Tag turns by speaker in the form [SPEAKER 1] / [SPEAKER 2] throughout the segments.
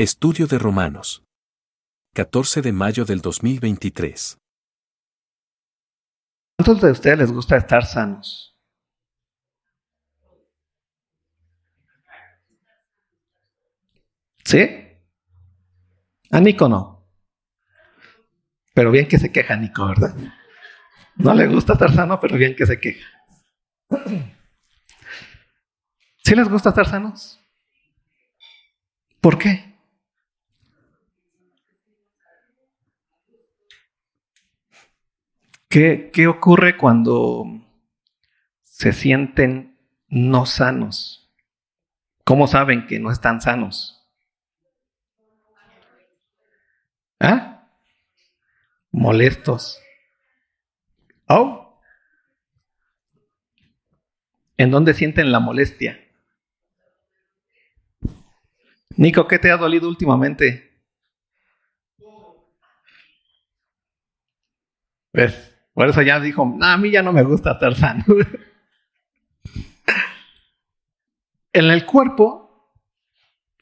[SPEAKER 1] Estudio de Romanos. 14 de mayo del 2023.
[SPEAKER 2] ¿Cuántos de ustedes les gusta estar sanos? ¿Sí? A Nico no. Pero bien que se queja Nico, ¿verdad? No le gusta estar sano, pero bien que se queja. ¿Sí les gusta estar sanos? ¿Por qué? ¿Qué, ¿Qué ocurre cuando se sienten no sanos? ¿Cómo saben que no están sanos? ¿Ah? Molestos. Oh. ¿En dónde sienten la molestia? Nico, ¿qué te ha dolido últimamente? ¿Ves? Por eso ya dijo, a mí ya no me gusta estar sano. en el cuerpo,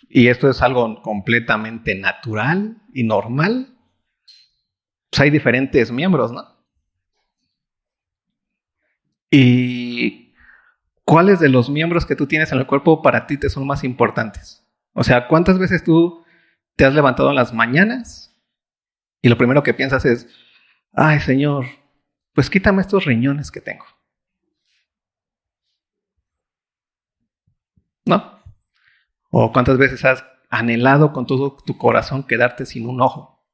[SPEAKER 2] y esto es algo completamente natural y normal, pues hay diferentes miembros, ¿no? ¿Y cuáles de los miembros que tú tienes en el cuerpo para ti te son más importantes? O sea, ¿cuántas veces tú te has levantado en las mañanas y lo primero que piensas es, ay Señor, pues quítame estos riñones que tengo. ¿No? ¿O cuántas veces has anhelado con todo tu corazón quedarte sin un ojo?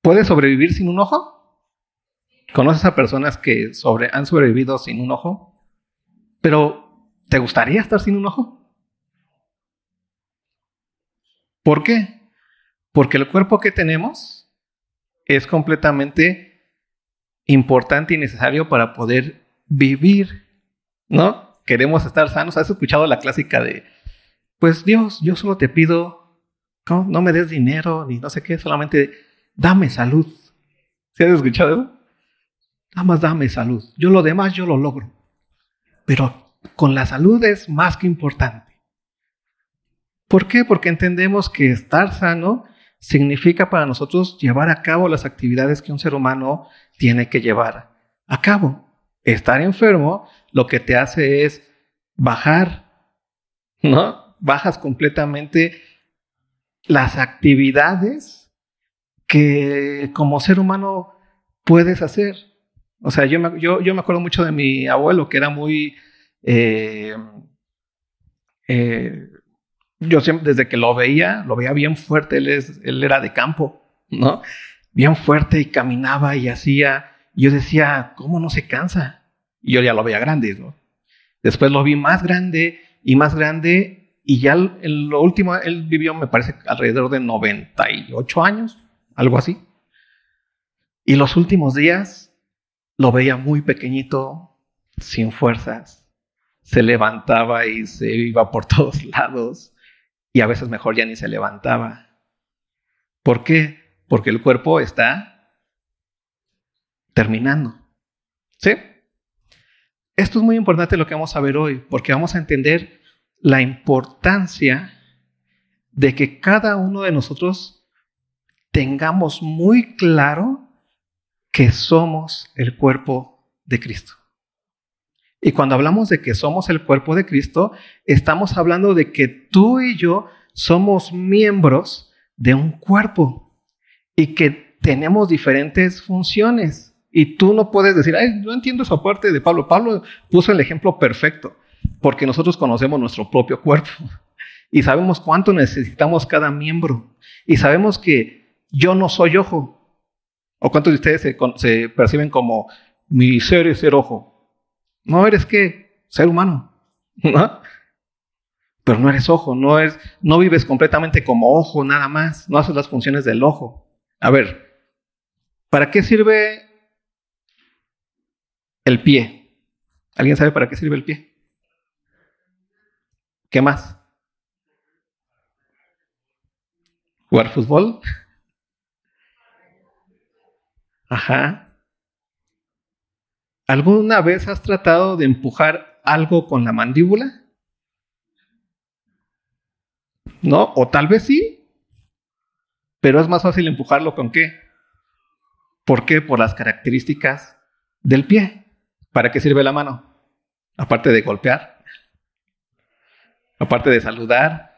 [SPEAKER 2] ¿Puedes sobrevivir sin un ojo? ¿Conoces a personas que han sobrevivido sin un ojo? Pero, ¿te gustaría estar sin un ojo? ¿Por qué? Porque el cuerpo que tenemos es completamente importante y necesario para poder vivir, ¿no? Queremos estar sanos. ¿Has escuchado la clásica de, pues Dios, yo solo te pido, no, no me des dinero ni no sé qué, solamente dame salud. ¿Sí has escuchado eso? Nada más dame salud. Yo lo demás yo lo logro. Pero con la salud es más que importante. ¿Por qué? Porque entendemos que estar sano significa para nosotros llevar a cabo las actividades que un ser humano tiene que llevar a cabo. Estar enfermo lo que te hace es bajar, ¿no? Bajas completamente las actividades que como ser humano puedes hacer. O sea, yo me, yo, yo me acuerdo mucho de mi abuelo que era muy... Eh, eh, yo siempre, desde que lo veía, lo veía bien fuerte, él, es, él era de campo, ¿no? Bien fuerte y caminaba y hacía, yo decía, ¿cómo no se cansa? Y yo ya lo veía grande, ¿no? Después lo vi más grande y más grande y ya en lo último, él vivió, me parece, alrededor de 98 años, algo así. Y los últimos días lo veía muy pequeñito, sin fuerzas. Se levantaba y se iba por todos lados y a veces mejor ya ni se levantaba. ¿Por qué? Porque el cuerpo está terminando. ¿Sí? Esto es muy importante lo que vamos a ver hoy, porque vamos a entender la importancia de que cada uno de nosotros tengamos muy claro que somos el cuerpo de Cristo. Y cuando hablamos de que somos el cuerpo de Cristo, estamos hablando de que tú y yo somos miembros de un cuerpo y que tenemos diferentes funciones. Y tú no puedes decir, ay, no entiendo esa parte de Pablo. Pablo puso el ejemplo perfecto, porque nosotros conocemos nuestro propio cuerpo y sabemos cuánto necesitamos cada miembro. Y sabemos que yo no soy ojo. ¿O cuántos de ustedes se, perciben como mi ser es ser ojo? No eres qué? Ser humano. ¿no? Pero no eres ojo, no, es, no vives completamente como ojo nada más, no haces las funciones del ojo. A ver, ¿para qué sirve el pie? ¿Alguien sabe para qué sirve el pie? ¿Qué más? ¿Jugar fútbol? Ajá. ¿Alguna vez has tratado de empujar algo con la mandíbula? ¿No? O tal vez sí, pero es más fácil empujarlo con qué? ¿Por qué? Por las características del pie. ¿Para qué sirve la mano? Aparte de golpear, aparte de saludar,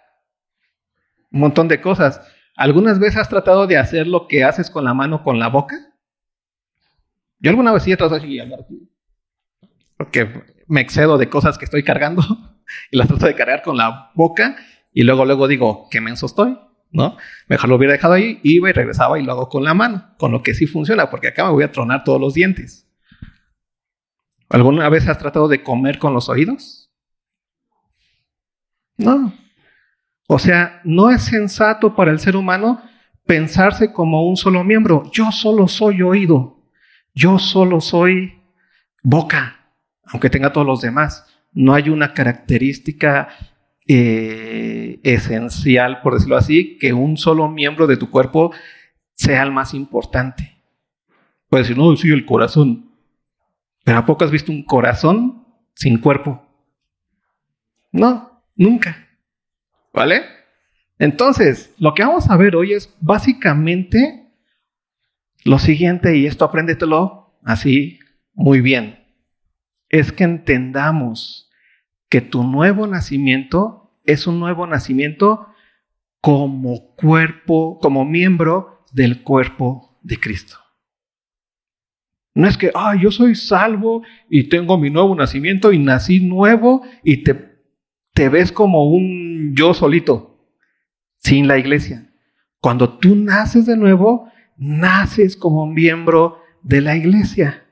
[SPEAKER 2] un montón de cosas. ¿Algunas veces has tratado de hacer lo que haces con la mano con la boca? Yo alguna vez sí he tratado hablar porque me excedo de cosas que estoy cargando y las trato de cargar con la boca y luego luego digo, qué menso estoy, ¿no? Mejor lo hubiera dejado ahí, iba y regresaba y lo hago con la mano, con lo que sí funciona, porque acá me voy a tronar todos los dientes. ¿Alguna vez has tratado de comer con los oídos? No. O sea, no es sensato para el ser humano pensarse como un solo miembro. Yo solo soy oído. Yo solo soy boca, aunque tenga todos los demás. No hay una característica eh, esencial, por decirlo así, que un solo miembro de tu cuerpo sea el más importante. Puedes decir, no, sí, el corazón. Pero ¿a poco has visto un corazón sin cuerpo? No, nunca. ¿Vale? Entonces, lo que vamos a ver hoy es básicamente lo siguiente, y esto apréndetelo así muy bien, es que entendamos que tu nuevo nacimiento es un nuevo nacimiento como cuerpo, como miembro del cuerpo de Cristo. No es que, ah, yo soy salvo y tengo mi nuevo nacimiento y nací nuevo y te, te ves como un yo solito, sin la iglesia. Cuando tú naces de nuevo, naces como miembro de la iglesia.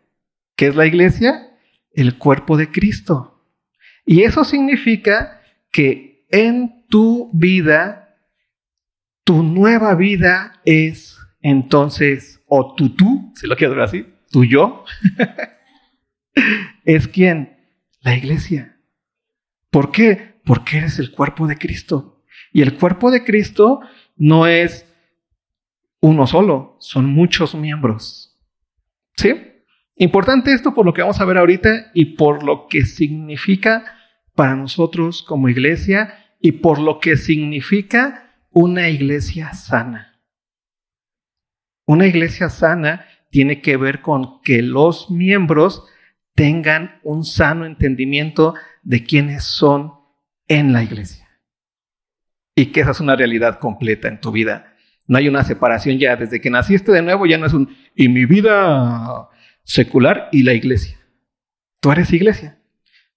[SPEAKER 2] ¿Qué es la iglesia? El cuerpo de Cristo. Y eso significa que en tu vida, tu nueva vida es entonces, o tu tú, si lo quieres ver así, tu yo, es quien? La iglesia. ¿Por qué? Porque eres el cuerpo de Cristo. Y el cuerpo de Cristo no es uno solo, son muchos miembros. ¿Sí? Importante esto por lo que vamos a ver ahorita y por lo que significa para nosotros como iglesia y por lo que significa una iglesia sana. Una iglesia sana tiene que ver con que los miembros tengan un sano entendimiento de quiénes son en la iglesia. Y que esa es una realidad completa en tu vida. No hay una separación ya. Desde que naciste de nuevo ya no es un... Y mi vida secular y la iglesia. Tú eres iglesia.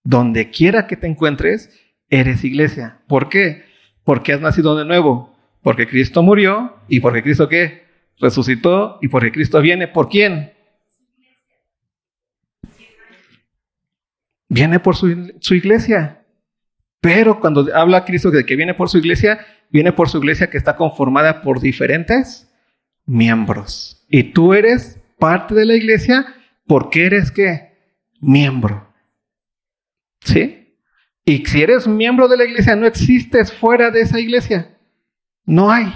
[SPEAKER 2] Donde quiera que te encuentres, eres iglesia. ¿Por qué? Porque has nacido de nuevo. Porque Cristo murió y porque Cristo qué? resucitó y porque Cristo viene, ¿por quién? Viene por su, su, iglesia. Pero cuando habla Cristo de que viene por su iglesia, viene por su iglesia que está conformada por diferentes miembros. Y tú eres parte de la iglesia porque eres qué? Miembro. ¿Sí? Y si eres miembro de la iglesia, no existes fuera de esa iglesia. No hay.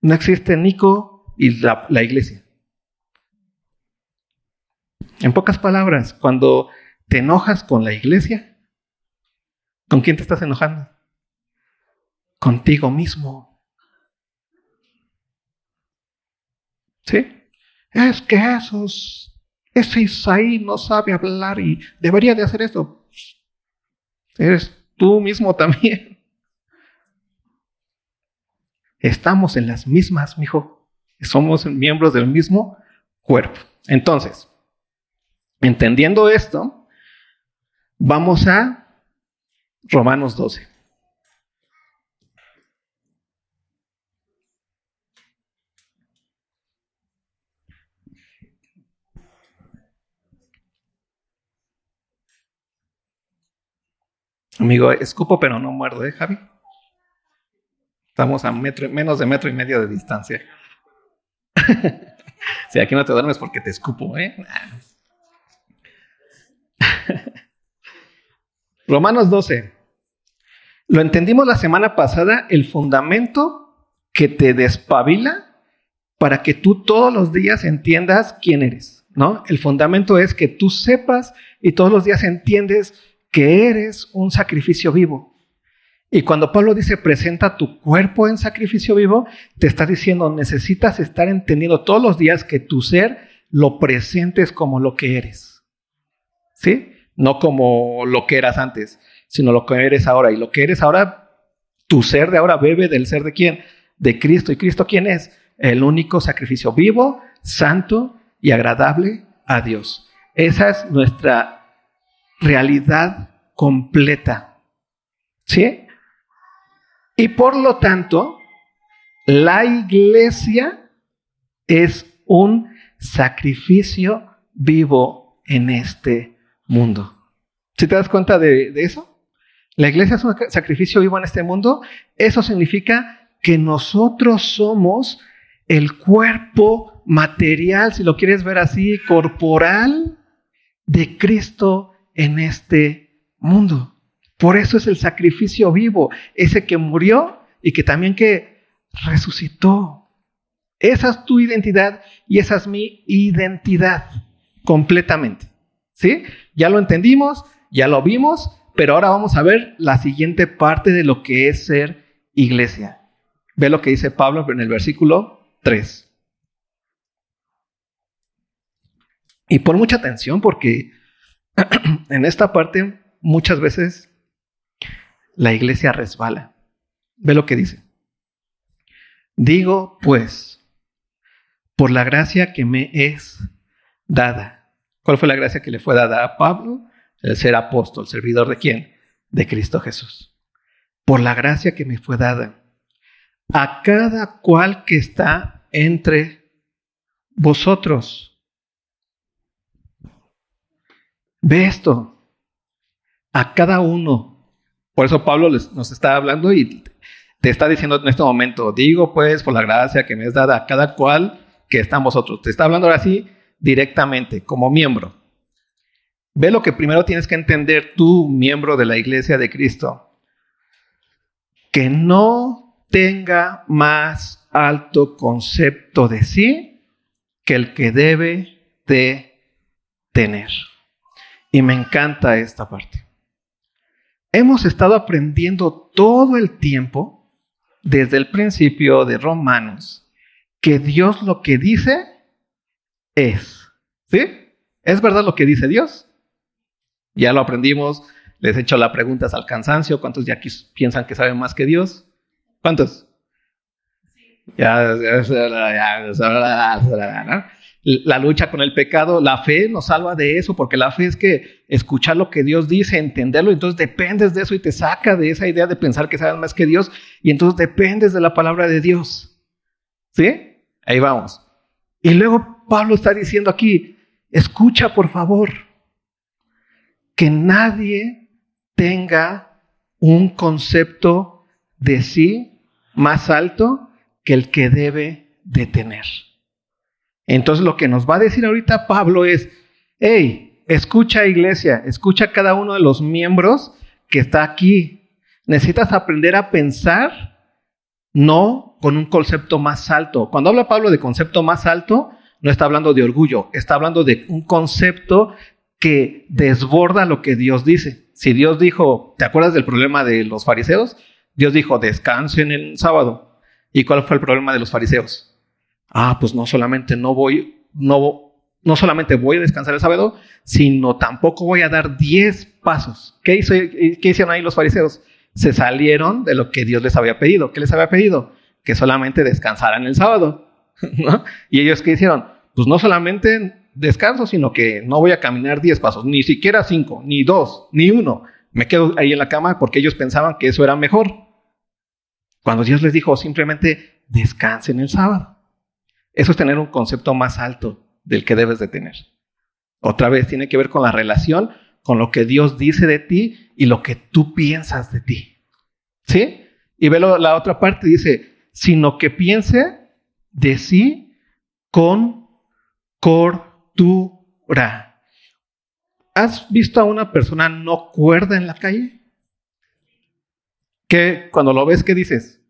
[SPEAKER 2] No existe Nico y la, iglesia. En pocas palabras, cuando te enojas con la iglesia, ¿con quién te estás enojando? Contigo mismo. ¿Sí? Es que esos, ese Isaí no sabe hablar y debería de hacer esto. Eres tú mismo también. Estamos en las mismas, mijo. Somos miembros del mismo cuerpo. Entonces, entendiendo esto, vamos a Romanos 12. Amigo, escupo pero no muerdo, ¿eh, Javi? Estamos a metro, menos de metro y medio de distancia. si aquí no te duermes porque te escupo, ¿eh? Romanos 12. Lo entendimos la semana pasada, el fundamento que te despabila para que tú todos los días entiendas quién eres, ¿no? El fundamento es que tú sepas y todos los días entiendes que eres un sacrificio vivo Y cuando Pablo dice presenta tu cuerpo en sacrificio vivo, te está diciendo necesitas estar entendiendo todos los días que tu ser lo presentes como lo que eres. ¿Sí? No como lo que eras antes, sino lo que eres ahora. Y lo que eres ahora, tu ser de ahora bebe del ser de quién? De Cristo. ¿Y Cristo quién es? El único sacrificio vivo, santo y agradable a Dios. Esa es nuestra realidad completa. ¿Sí? Y por lo tanto, la iglesia es un sacrificio vivo en este mundo. ¿Si te das cuenta de, eso? La iglesia es un sacrificio vivo en este mundo. Eso significa que nosotros somos el cuerpo material, si lo quieres ver así, corporal de Cristo en este mundo. Por eso es el sacrificio vivo, ese que murió y que también que resucitó. Esa es tu identidad y esa es mi identidad completamente. ¿Sí? Ya lo entendimos, ya lo vimos, pero ahora vamos a ver la siguiente parte de lo que es ser iglesia. Ve lo que dice Pablo en el versículo 3. Y pon mucha atención porque en esta parte muchas veces la iglesia resbala. Ve lo que dice. Digo, pues, por la gracia que me es dada. ¿Cuál fue la gracia que le fue dada a Pablo? El ser apóstol, servidor de quién? De Cristo Jesús. Por la gracia que me fue dada. A cada cual que está entre vosotros. Ve esto. A cada uno por eso Pablo nos está hablando y te está diciendo en este momento, digo pues por la gracia que me es dada a cada cual que está en vosotros. Te está hablando ahora sí directamente, como miembro. Ve lo que primero tienes que entender tú, miembro de la iglesia de Cristo. Que no tenga más alto concepto de sí que el que debe de tener. Y me encanta esta parte. Hemos estado aprendiendo todo el tiempo, desde el principio de Romanos, que Dios lo que dice es. ¿Sí? ¿Es verdad lo que dice Dios? Ya lo aprendimos, les he hecho la pregunta al cansancio. ¿Cuántos ya aquí piensan que saben más que Dios? ¿Cuántos? Ya la lucha con el pecado, la fe nos salva de eso, porque la fe es que escuchar lo que Dios dice, entenderlo, entonces dependes de eso y te saca de esa idea de pensar que sabes más que Dios, y entonces dependes de la palabra de Dios. ¿Sí? Ahí vamos. Y luego Pablo está diciendo aquí, escucha por favor, que nadie tenga un concepto de sí más alto que el que debe de tener. Entonces lo que nos va a decir ahorita Pablo es, hey, escucha iglesia, escucha cada uno de los miembros que está aquí. Necesitas aprender a pensar no con un concepto más alto. Cuando habla Pablo de concepto más alto, no está hablando de orgullo, está hablando de un concepto que desborda lo que Dios dice. Si Dios dijo, ¿te acuerdas del problema de los fariseos? Dios dijo, descansen el sábado. ¿Y cuál fue el problema de los fariseos? ah, pues no solamente no voy, no, no solamente voy a descansar el sábado, sino tampoco voy a dar diez pasos. ¿Qué, hizo, ¿Qué hicieron ahí los fariseos? Se salieron de lo que Dios les había pedido. ¿Qué les había pedido? Que solamente descansaran el sábado. Y ellos qué hicieron? Pues no solamente descanso, sino que no voy a caminar diez pasos, ni siquiera cinco, ni dos, ni uno. Me quedo ahí en la cama porque ellos pensaban que eso era mejor. Cuando Dios les dijo simplemente descansen el sábado. Eso es tener un concepto más alto del que debes de tener. Otra vez tiene que ver con la relación, con lo que Dios dice de ti y lo que tú piensas de ti. ¿Sí? Y ve la otra parte, dice, sino que piense de sí con cordura. ¿Has visto a una persona no cuerda en la calle? Que cuando lo ves, ¿qué dices?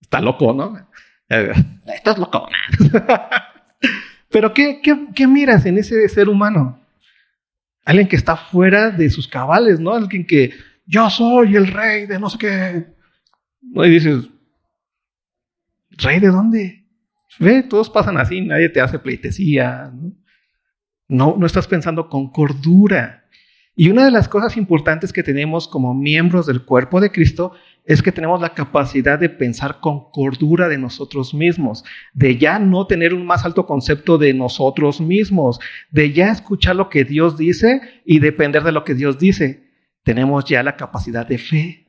[SPEAKER 2] Está loco, ¿no? Estás loco. Pero ¿qué, ¿qué, miras en ese ser humano? Alguien que está fuera de sus cabales, ¿no? Alguien que yo soy el rey de no sé qué. Y dices, ¿rey de dónde? Ve, todos pasan así, nadie te hace pleitesía. No, no estás pensando con cordura. Y una de las cosas importantes que tenemos como miembros del cuerpo de Cristo es que tenemos la capacidad de pensar con cordura de nosotros mismos, de ya no tener un más alto concepto de nosotros mismos, de ya escuchar lo que Dios dice y depender de lo que Dios dice. Tenemos ya la capacidad de fe.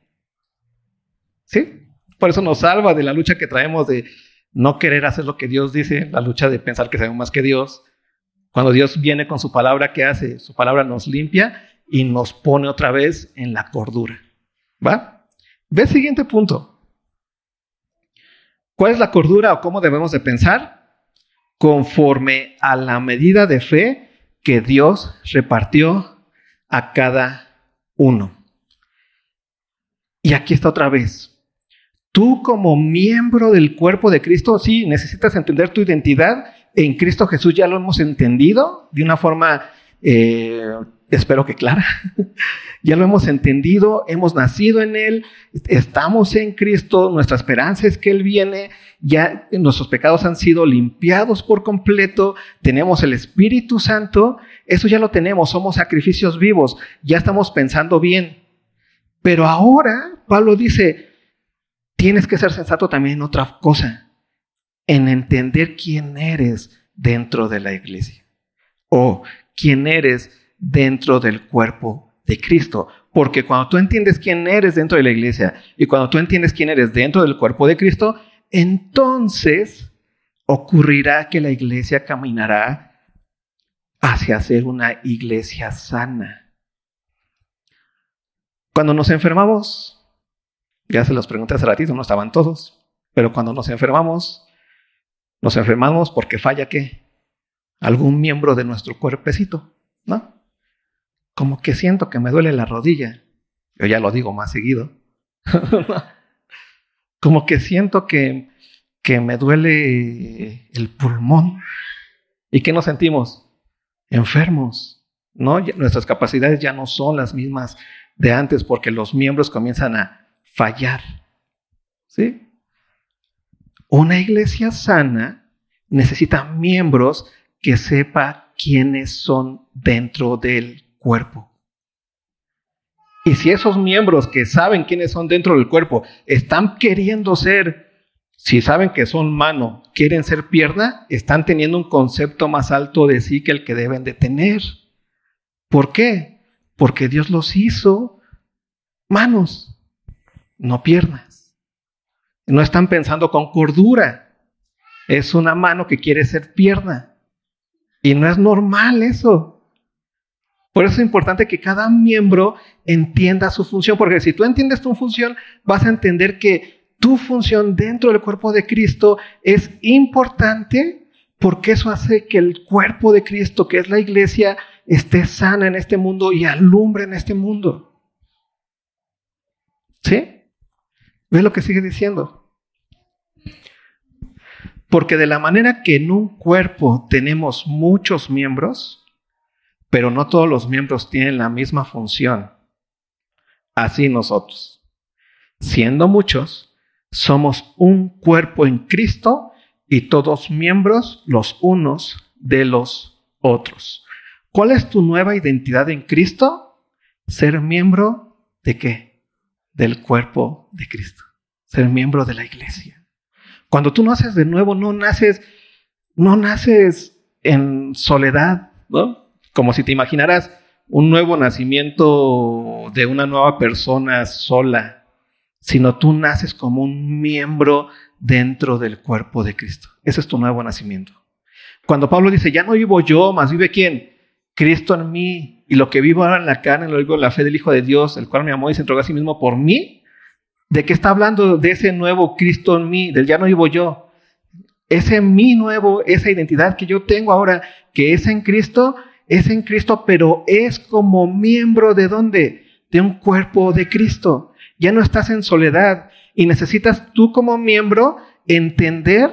[SPEAKER 2] ¿Sí? Por eso nos salva de la lucha que traemos de no querer hacer lo que Dios dice, la lucha de pensar que sabemos más que Dios. Cuando Dios viene con su palabra, ¿qué hace? Su palabra nos limpia y nos pone otra vez en la cordura. ¿Va? Ve el siguiente punto. ¿Cuál es la cordura o cómo debemos de pensar? Conforme a la medida de fe que Dios repartió a cada uno. Y aquí está otra vez. Tú como miembro del cuerpo de Cristo, sí, necesitas entender tu identidad. En Cristo Jesús ya lo hemos entendido de una forma eh, espero que clara. ya lo hemos entendido, hemos nacido en Él, estamos en Cristo, nuestra esperanza es que Él viene, ya nuestros pecados han sido limpiados por completo, tenemos el Espíritu Santo, eso ya lo tenemos, somos sacrificios vivos, ya estamos pensando bien. Pero ahora Pablo dice, tienes que ser sensato también en otra cosa, en entender quién eres dentro de la iglesia o quién eres dentro del cuerpo de Cristo. Porque cuando tú entiendes quién eres dentro de la iglesia y cuando tú entiendes quién eres dentro del cuerpo de Cristo, entonces ocurrirá que la iglesia caminará hacia ser una iglesia sana. Cuando nos enfermamos, ya se los pregunté hace ratito, no estaban todos, pero cuando nos enfermamos, nos enfermamos porque falla qué? Algún miembro de nuestro cuerpecito, ¿no? como que siento que me duele la rodilla. Yo ya lo digo más seguido. como que siento que, que me duele el pulmón. ¿Y qué nos sentimos? Enfermos. ¿no? Nuestras capacidades ya no son las mismas de antes porque los miembros comienzan a fallar. ¿Sí? Una iglesia sana necesita miembros que sepa quiénes son dentro del cuerpo. Y si esos miembros que saben quiénes son dentro del cuerpo están queriendo ser, si saben que son mano, quieren ser pierna, están teniendo un concepto más alto de sí que el que deben de tener. ¿Por qué? Porque Dios los hizo manos, no piernas. No están pensando con cordura. Es una mano que quiere ser pierna. Y no es normal eso. Por eso es importante que cada miembro entienda su función, porque si tú entiendes tu función, vas a entender que tu función dentro del cuerpo de Cristo es importante porque eso hace que el cuerpo de Cristo, que es la iglesia, esté sana en este mundo y alumbre en este mundo. ¿Sí? ¿Ves lo que sigue diciendo? Porque de la manera que en un cuerpo tenemos muchos miembros, pero no todos los miembros tienen la misma función. Así nosotros, siendo muchos, somos un cuerpo en Cristo y todos miembros los unos de los otros. ¿Cuál es tu nueva identidad en Cristo? Ser miembro de qué? Del cuerpo de Cristo. Ser miembro de la iglesia. Cuando tú naces de nuevo, no naces, no naces en soledad, ¿no? como si te imaginaras un nuevo nacimiento de una nueva persona sola, sino tú naces como un miembro dentro del cuerpo de Cristo. Ese es tu nuevo nacimiento. Cuando Pablo dice, ya no vivo yo, más vive quién? Cristo en mí. Y lo que vivo ahora en la carne, lo vivo en la fe del Hijo de Dios, el cual me amó y se entregó a sí mismo por mí. ¿De qué está hablando de ese nuevo Cristo en mí? Del ya no vivo yo. Ese mi nuevo, esa identidad que yo tengo ahora, que es en Cristo, es en Cristo, pero es como miembro de dónde? De un cuerpo de Cristo. Ya no estás en soledad y necesitas tú como miembro entender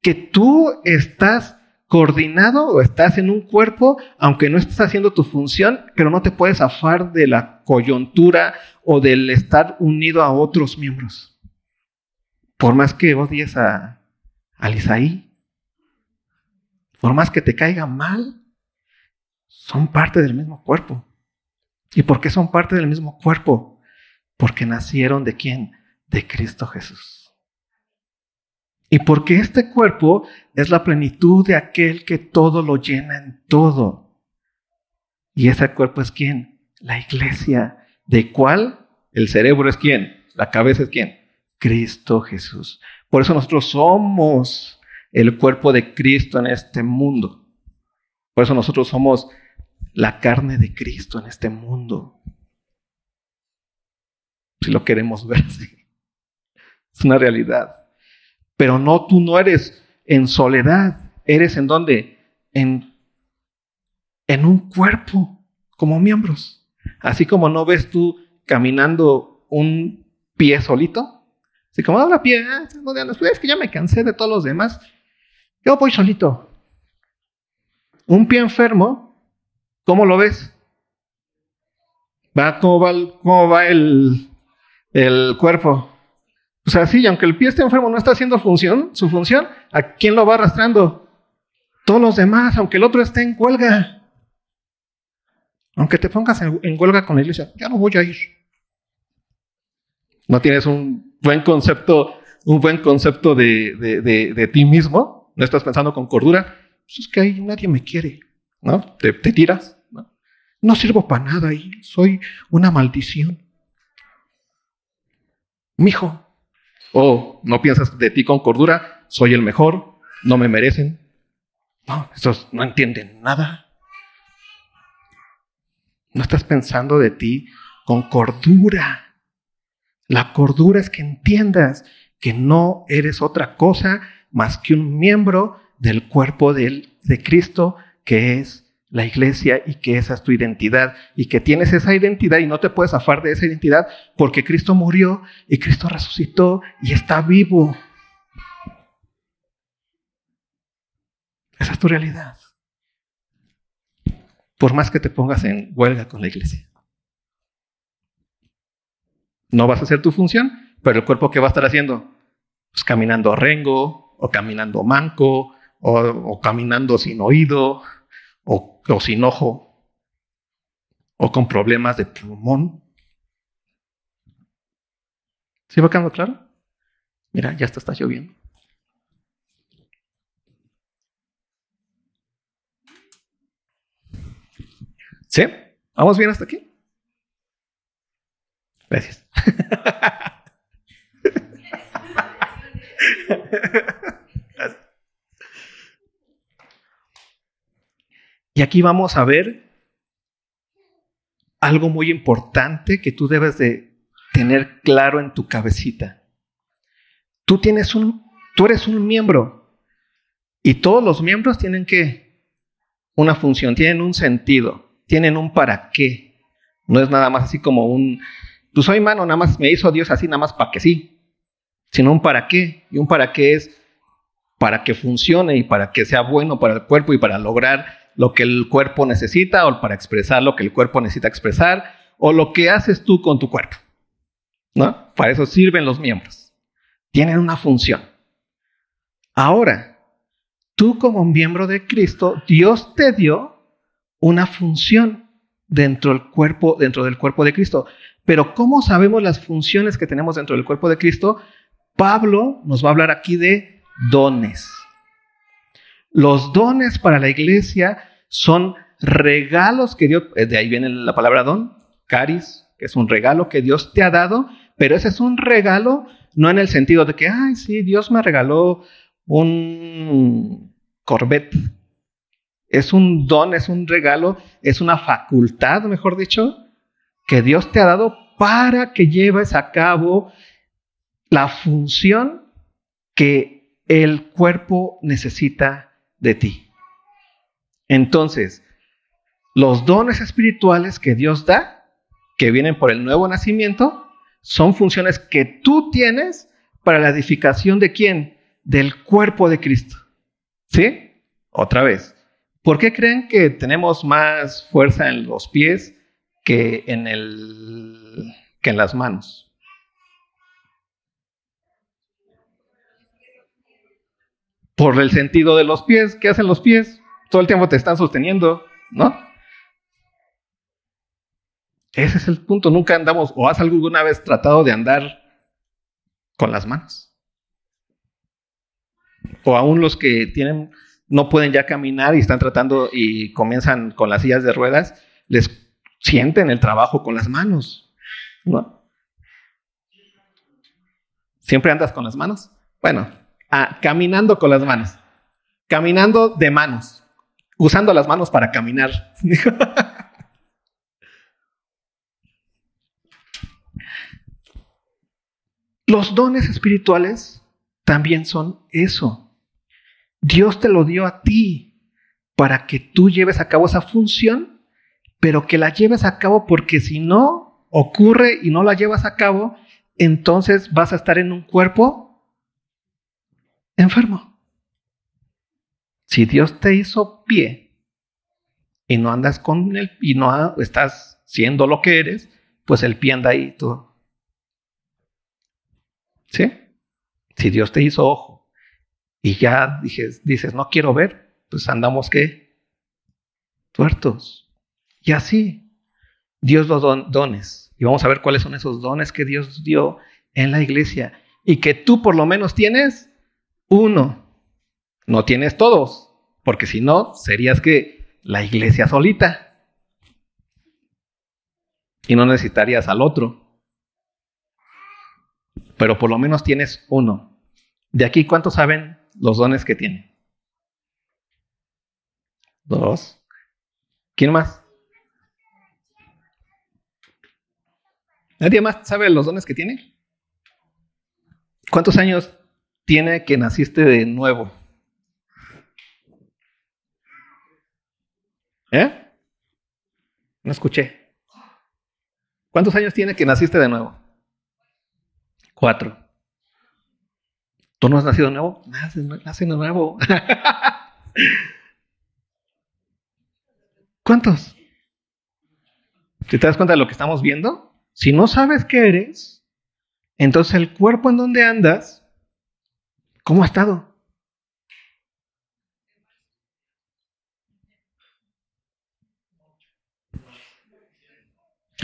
[SPEAKER 2] que tú estás coordinado o estás en un cuerpo, aunque no estés haciendo tu función, pero no te puedes zafar de la coyuntura o del estar unido a otros miembros. Por más que odies a, a Isaí, por más que te caiga mal, son parte del mismo cuerpo. ¿Y por qué son parte del mismo cuerpo? Porque nacieron de quién? De Cristo Jesús. Y porque este cuerpo es la plenitud de aquel que todo lo llena en todo. Y ese cuerpo es quién? La iglesia. ¿De cuál? El cerebro es quién? La cabeza es quién? Cristo Jesús. Por eso nosotros somos el cuerpo de Cristo en este mundo. Por eso nosotros somos la carne de Cristo en este mundo. Si lo queremos ver así. Es una realidad. Pero no, tú no eres en soledad, eres en donde? En, en un cuerpo, como miembros. Así como no ves tú caminando un pie solito. Así como, la pie, ah, es que ya me cansé de todos los demás. Yo voy solito. Un pie enfermo, ¿cómo lo ves? Va, ¿Cómo va, cómo va el, el cuerpo? O sea, sí, aunque el pie esté enfermo, no está haciendo función, su función, ¿a quién lo va arrastrando? Todos los demás, aunque el otro esté en huelga. Aunque te pongas en, huelga con la iglesia, ya no voy a ir. No tienes un buen concepto, un buen concepto de, de, ti mismo, no estás pensando con cordura, pues es que ahí nadie me quiere, ¿no? Te, tiras, ¿no? Sirvo para nada y soy una maldición. Mijo, o no piensas de ti con cordura, soy el mejor, no me merecen. No, estos no entienden nada. No estás pensando de ti con cordura. La cordura es que entiendas que no eres otra cosa más que un miembro del cuerpo de, de Cristo que es la iglesia y que esa es tu identidad y que tienes esa identidad y no te puedes zafar de esa identidad porque Cristo murió y Cristo resucitó y está vivo. Esa es tu realidad. Por más que te pongas en huelga con la iglesia. No vas a hacer tu función, pero el cuerpo que va a estar haciendo? Pues caminando rengo, o caminando manco, o, o caminando sin oído, o, sin ojo, o con problemas de pulmón. ¿Sí va quedando claro? Mira, ya está, está lloviendo. ¿Sí? ¿Vamos bien hasta aquí? Gracias. Y aquí vamos a ver algo muy importante que tú debes de tener claro en tu cabecita. Tú tienes un, tú eres un miembro y todos los miembros tienen que una función, tienen un sentido, tienen un para qué. No es nada más así como un, tú soy mano, nada más me hizo Dios así, nada más para que sí, sino un para qué. Y un para qué es para que funcione y para que sea bueno para el cuerpo y para lograr lo que el cuerpo necesita o para expresar lo que el cuerpo necesita expresar o lo que haces tú con tu cuerpo. ¿No? Para eso sirven los miembros. Tienen una función. Ahora, tú como miembro de Cristo, Dios te dio una función dentro del cuerpo, dentro del cuerpo de Cristo. Pero ¿cómo sabemos las funciones que tenemos dentro del cuerpo de Cristo? Pablo nos va a hablar aquí de dones. Los dones para la iglesia son regalos que Dios, eh, de ahí viene la palabra don, caris, que es un regalo que Dios te ha dado, pero ese es un regalo no en el sentido de que, ay, sí, Dios me regaló un Corvette. Es un don, es un regalo, es una facultad, mejor dicho, que Dios te ha dado para que lleves a cabo la función que el cuerpo necesita de ti. Entonces, los dones espirituales que Dios da, que vienen por el nuevo nacimiento, son funciones que tú tienes para la edificación de quién? Del cuerpo de Cristo. ¿Sí? Otra vez. ¿Por qué creen que tenemos más fuerza en los pies que en, el, que en las manos? Por el sentido de los pies. ¿Qué hacen los pies? Todo el tiempo te están sosteniendo, ¿no? Ese es el punto. Nunca andamos, o has alguna vez tratado de andar con las manos. O aún los que tienen, no pueden ya caminar y están tratando y comienzan con las sillas de ruedas, les sienten el trabajo con las manos. ¿No? ¿Siempre andas con las manos? Bueno, caminando con las manos. Caminando de manos. Usando las manos para caminar. Los dones espirituales también son eso. Dios te lo dio a ti para que tú lleves a cabo esa función, pero que la lleves a cabo porque si no ocurre y no la llevas a cabo, entonces vas a estar en un cuerpo enfermo. Si Dios te hizo pie y no andas con él y no estás siendo lo que eres, pues el pie anda ahí todo ¿Sí? Si Dios te hizo ojo y ya dices, no quiero ver, pues andamos qué? Tuertos. Y así, Dios los dones. Y vamos a ver cuáles son esos dones que Dios dio en la iglesia. Y que tú por lo menos tienes uno. No tienes todos. Porque si no, serías que la iglesia solita. Y no necesitarías al otro pero por lo menos tienes uno. De aquí, ¿cuántos saben los dones que tiene? Dos. ¿Quién más? ¿Nadie más sabe los dones que tiene? ¿Cuántos años tiene que naciste de nuevo? ¿Eh? No escuché. ¿Cuántos años tiene que naciste de nuevo? Cuatro. ¿Tú no has nacido nuevo? Nace, de nuevo. ¿Cuántos? ¿Te das cuenta de lo que estamos viendo? Si no sabes qué eres, entonces el cuerpo en donde andas, ¿cómo ha estado?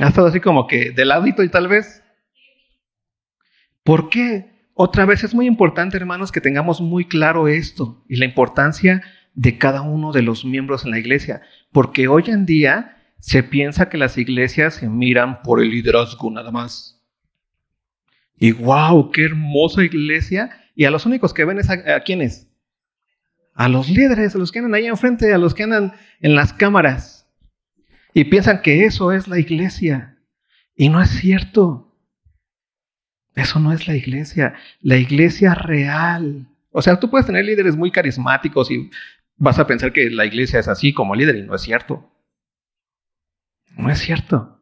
[SPEAKER 2] Ha estado así como que de ladito y tal vez ¿Por qué? Otra vez es muy importante, hermanos, que tengamos muy claro esto y la importancia de cada uno de los miembros en la iglesia, porque hoy en día se piensa que las iglesias se miran por el liderazgo nada más. Y wow, qué hermosa iglesia. Y a los únicos que ven es a, a quiénes? A los líderes, a los que andan ahí enfrente, a los que andan en las cámaras. Y piensan que eso es la iglesia. Y no es cierto. Eso no es la iglesia. La iglesia real. O sea, tú puedes tener líderes muy carismáticos y vas a pensar que la iglesia es así como líder y no es cierto. No es cierto.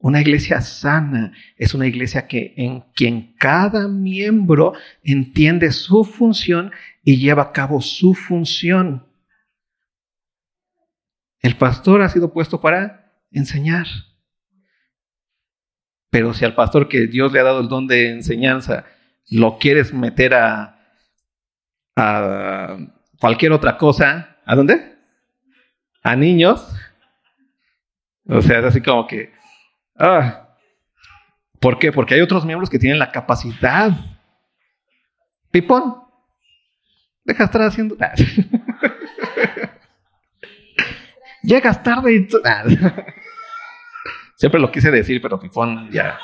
[SPEAKER 2] Una iglesia sana es una iglesia que en quien cada miembro entiende su función y lleva a cabo su función. El pastor ha sido puesto para enseñar. Pero si al pastor que Dios le ha dado el don de enseñanza lo quieres meter a, a cualquier otra cosa, ¿a dónde? A niños. O sea, es así como que, ah, ¿por qué? Porque hay otros miembros que tienen la capacidad. Pipón, deja de estar haciendo. Llegas tarde y. Siempre lo quise decir, pero Pifón ya.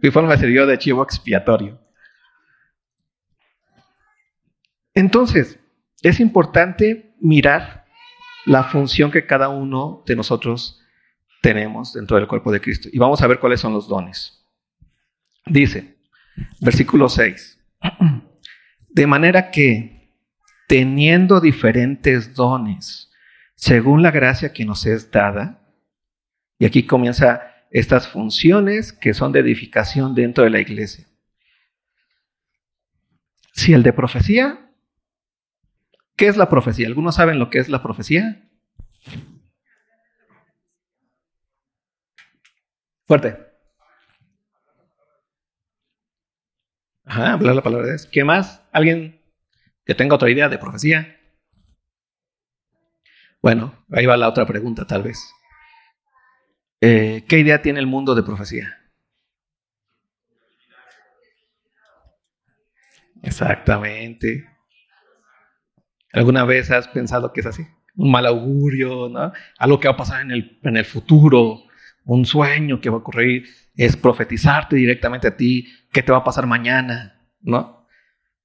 [SPEAKER 2] Pifón me sirvió de chivo expiatorio. Entonces, es importante mirar la función que cada uno de nosotros tenemos dentro del cuerpo de Cristo. Y vamos a ver cuáles son los dones. Dice, versículo 6. De manera que, teniendo diferentes dones, según la gracia que nos es dada, y aquí comienza estas funciones que son de edificación dentro de la iglesia. Si el de profecía, ¿Qué es la profecía? ¿Algunos saben lo que es la profecía? Fuerte. Ajá, hablar la palabra de Dios. ¿Qué más? ¿Alguien que tenga otra idea de profecía? Bueno, ahí va la otra pregunta, tal vez. Eh, ¿Qué idea tiene el mundo de profecía? Exactamente. ¿Alguna vez has pensado que es así? Un mal augurio, ¿no? Algo que va a pasar en el, en el futuro, un sueño que va a ocurrir, es profetizarte directamente a ti qué te va a pasar mañana, ¿no?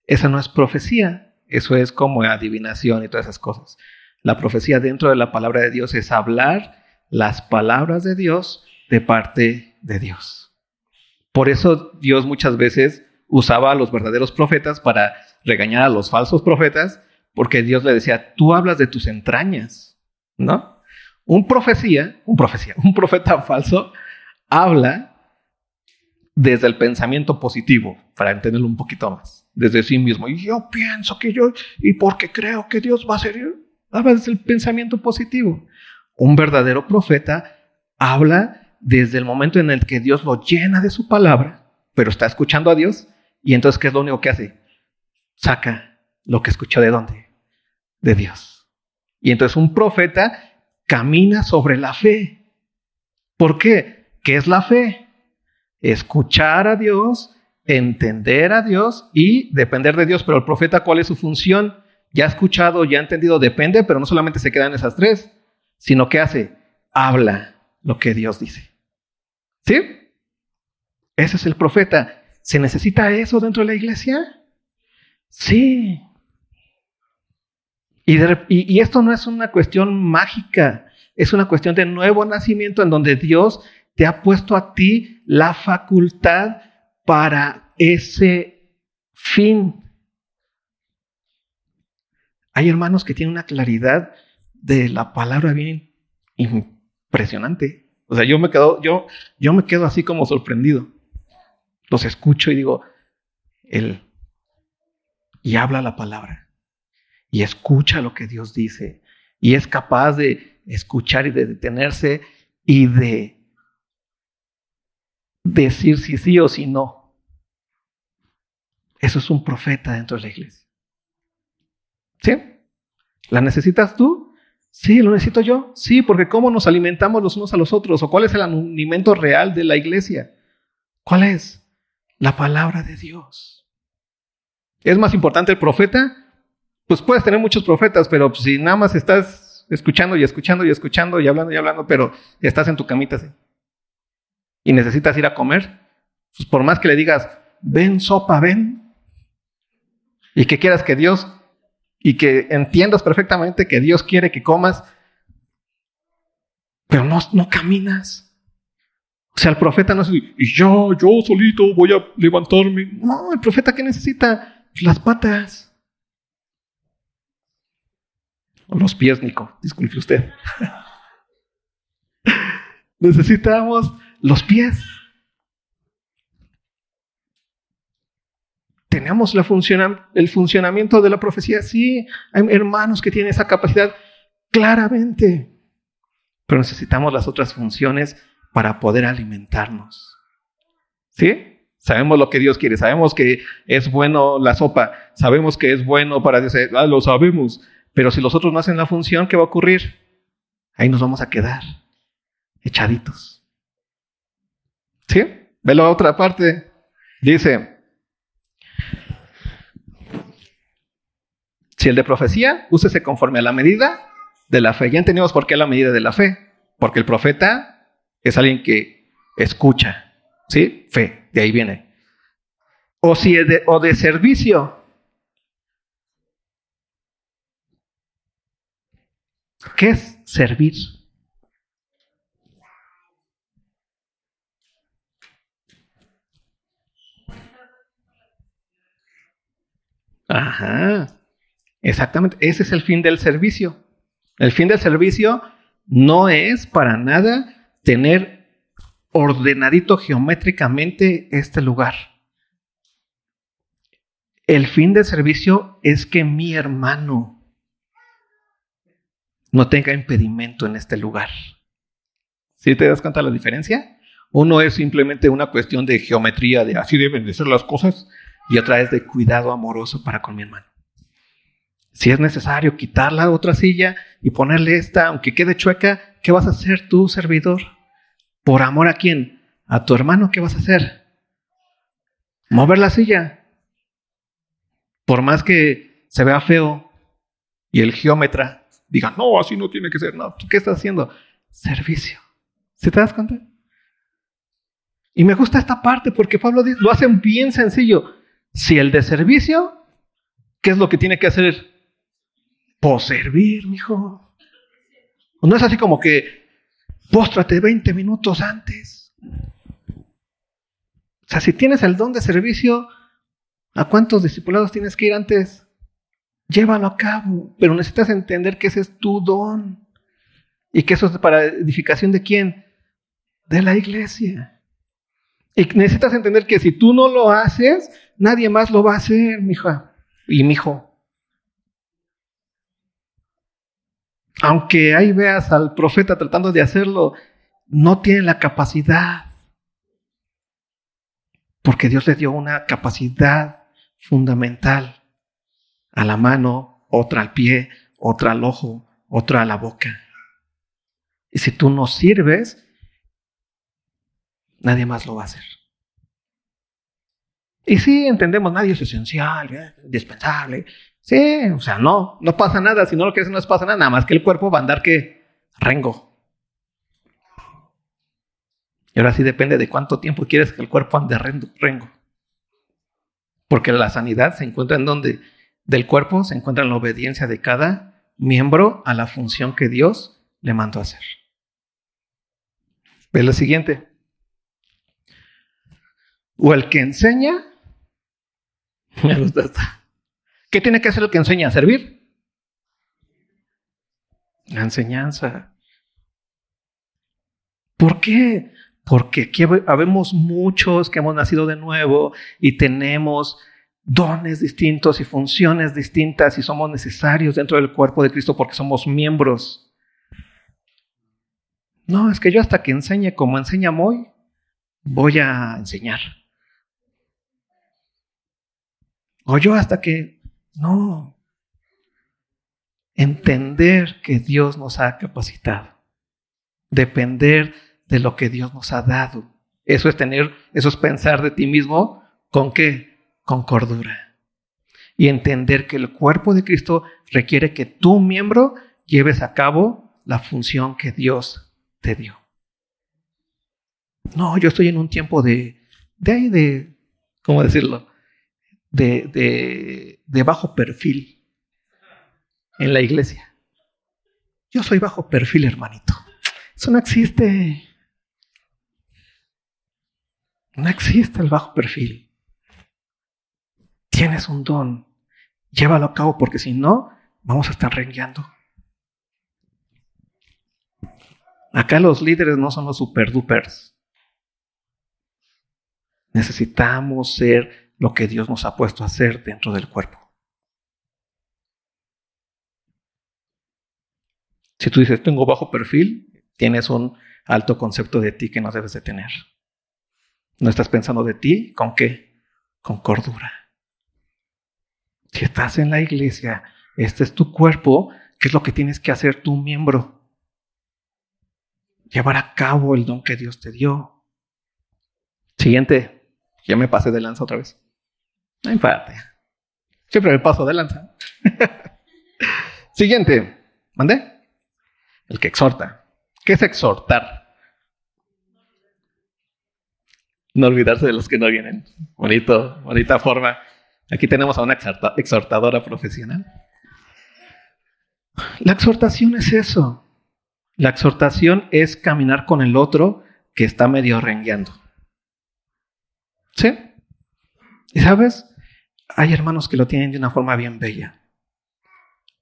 [SPEAKER 2] Esa no es profecía, eso es como adivinación y todas esas cosas. La profecía dentro de la palabra de Dios es hablar las palabras de Dios de parte de Dios. Por eso Dios muchas veces usaba a los verdaderos profetas para regañar a los falsos profetas, porque Dios le decía, tú hablas de tus entrañas, ¿no? Un profecía, un profecía, un profeta falso habla desde el pensamiento positivo, para entenderlo un poquito más, desde sí mismo. Y yo pienso que yo, y porque creo que Dios va a ser, habla desde el pensamiento positivo. Un verdadero profeta habla desde el momento en el que Dios lo llena de su palabra, pero está escuchando a Dios, y entonces, ¿qué es lo único que hace? Saca lo que escuchó de dónde? De Dios. Y entonces un profeta camina sobre la fe. ¿Por qué? ¿Qué es la fe? Escuchar a Dios, entender a Dios y depender de Dios. Pero el profeta, ¿cuál es su función? Ya ha escuchado, ya ha entendido, depende, pero no solamente se quedan esas tres, sino que hace, habla lo que Dios dice. ¿Sí? Ese es el profeta. ¿Se necesita eso dentro de la iglesia? Sí. Y, esto no es una cuestión mágica, es una cuestión de nuevo nacimiento en donde Dios te ha puesto a ti la facultad para ese fin. Hay hermanos que tienen una claridad de la palabra bien impresionante. O sea, yo me quedo, yo, yo me quedo así como sorprendido. Los escucho y digo, él, y habla la palabra, y escucha lo que Dios dice, y es capaz de escuchar y de detenerse y de decir si sí o si no. Eso es un profeta dentro de la iglesia. ¿Sí? ¿La necesitas tú? Sí, lo necesito yo. Sí, porque ¿cómo nos alimentamos los unos a los otros? ¿O cuál es el alimento real de la iglesia? ¿Cuál es? La palabra de Dios. ¿Es más importante el profeta? Pues puedes tener muchos profetas, pero si nada más estás escuchando y escuchando y escuchando y hablando y hablando, pero estás en tu camita así y necesitas ir a comer, pues por más que le digas, ven sopa, ven, y que quieras que Dios, y que entiendas perfectamente que Dios quiere que comas, pero no, no caminas. O sea, el profeta no es, y yo, yo solito voy a levantarme. No, el profeta que necesita las patas. Los pies, Nico, disculpe usted. Necesitamos los pies. ¿Tenemos la el funcionamiento de la profecía? Sí, hay hermanos que tienen esa capacidad claramente, pero necesitamos las otras funciones para poder alimentarnos. ¿Sí? Sabemos lo que Dios quiere, sabemos que es bueno la sopa, sabemos que es bueno para Dios, ah, lo sabemos, pero si los otros no hacen la función, ¿qué va a ocurrir? Ahí nos vamos a quedar echaditos. ¿Sí? Ve la otra parte. Dice, si el de profecía, úsese conforme a la medida de la fe. Ya entendimos por qué la medida de la fe. Porque el profeta es alguien que escucha. ¿Sí? Fe, de ahí viene. O si de, o de servicio. ¿Qué es servir? Ajá. Exactamente. Ese es el fin del servicio. El fin del servicio no es para nada tener ordenadito geométricamente este lugar. El fin del servicio es que mi hermano no tenga impedimento en este lugar. ¿Sí te das cuenta de la diferencia? Uno es simplemente una cuestión de geometría, de así deben de ser las cosas, y otra es de cuidado amoroso para con mi hermano. Si es necesario quitar la otra silla y ponerle esta, aunque quede chueca, ¿qué vas a hacer tú, servidor? ¿Por amor a quién? ¿A tu hermano qué vas a hacer? Mover la silla. Por más que se vea feo y el geómetra diga, no, así no tiene que ser. No, ¿tú qué estás haciendo? Servicio. ¿Sí te das cuenta? Y me gusta esta parte porque Pablo dice, lo hacen bien sencillo. Si el de servicio, ¿qué es lo que tiene que hacer? Por servir, mijo. No es así como que póstrate 20 minutos antes. O sea, si tienes el don de servicio, ¿a cuántos discipulados tienes que ir antes? Llévalo a cabo, pero necesitas entender que ese es tu don y que eso es para edificación de quién? De la iglesia. Y necesitas entender que si tú no lo haces, nadie más lo va a hacer, mija y mijo. aunque ahí veas al profeta tratando de hacerlo, no tiene la capacidad. Porque Dios le dio una capacidad fundamental a la mano, otra al pie, otra al ojo, otra a la boca. Y si tú no sirves, nadie más lo va a hacer. Y sí, entendemos, nadie es esencial, ¿eh? indispensable. Sí, o sea, no, no pasa nada. Si no lo quieres, no pasa nada. Nada más que el cuerpo va a andar que rengo. Y ahora sí depende de cuánto tiempo quieres que el cuerpo ande rengo. Porque la sanidad se encuentra en donde del cuerpo se encuentra en la obediencia de cada miembro a la función que Dios le mandó hacer. Ve lo siguiente. O el que enseña, me gusta esta. ¿Qué tiene que hacer el que enseña? ¿Servir? La enseñanza. ¿Por qué? Porque aquí habemos muchos que hemos nacido de nuevo y tenemos dones distintos y funciones distintas y somos necesarios dentro del cuerpo de Cristo porque somos miembros. No, es que yo hasta que enseñe como enseña Moy, voy a enseñar. O yo hasta que no. Entender que Dios nos ha capacitado. Depender de lo que Dios nos ha dado. Eso es tener, eso es pensar de ti mismo con qué? Con cordura. Y entender que el cuerpo de Cristo requiere que tu miembro lleves a cabo la función que Dios te dio. No, yo estoy en un tiempo de, de ahí de, ¿cómo decirlo? de, de, bajo perfil en la iglesia. Yo soy bajo perfil, hermanito. Eso no existe. No existe el bajo perfil. Tienes un don. Llévalo a cabo porque si no, vamos a estar rengueando. Acá los líderes no son los super dupers. Necesitamos ser lo que Dios nos ha puesto a hacer dentro del cuerpo. Si tú dices, tengo bajo perfil, tienes un alto concepto de ti que no debes de tener. No estás pensando de ti con qué? Con cordura. Si estás en la iglesia, este es tu cuerpo, ¿qué es lo que tienes que hacer tu miembro? Llevar a cabo el don que Dios te dio. Siguiente, ya me pasé de lanza otra vez. No importa. Siempre me paso de lanza. Siguiente. ¿Mande? El que exhorta. ¿Qué es exhortar? No olvidarse de los que no vienen. Bonito, bonita forma. Aquí tenemos a una exhortadora profesional. La exhortación es eso. La exhortación es caminar con el otro que está medio rengueando. ¿Sí? ¿Y sabes? hay hermanos que lo tienen de una forma bien bella.